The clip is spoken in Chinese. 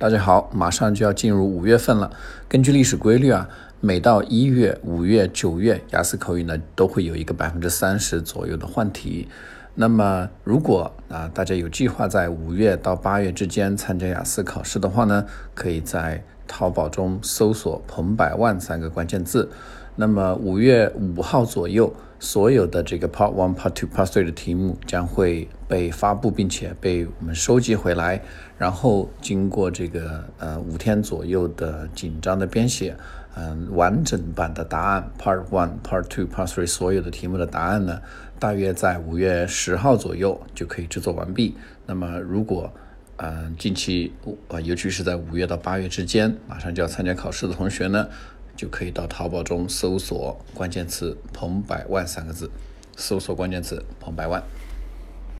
大家好，马上就要进入五月份了。根据历史规律啊，每到一月、五月、九月，雅思口语呢都会有一个百分之三十左右的换题。那么，如果啊大家有计划在五月到八月之间参加雅思考试的话呢，可以在淘宝中搜索“彭百万”三个关键字。那么五月五号左右，所有的这个 Part One、Part Two、Part Three 的题目将会被发布，并且被我们收集回来，然后经过这个呃五天左右的紧张的编写，嗯，完整版的答案 Part One、Part Two、Part Three 所有的题目的答案呢，大约在五月十号左右就可以制作完毕。那么如果嗯近期啊，尤其是在五月到八月之间，马上就要参加考试的同学呢。就可以到淘宝中搜索关键词“彭百万”三个字，搜索关键词“彭百万”。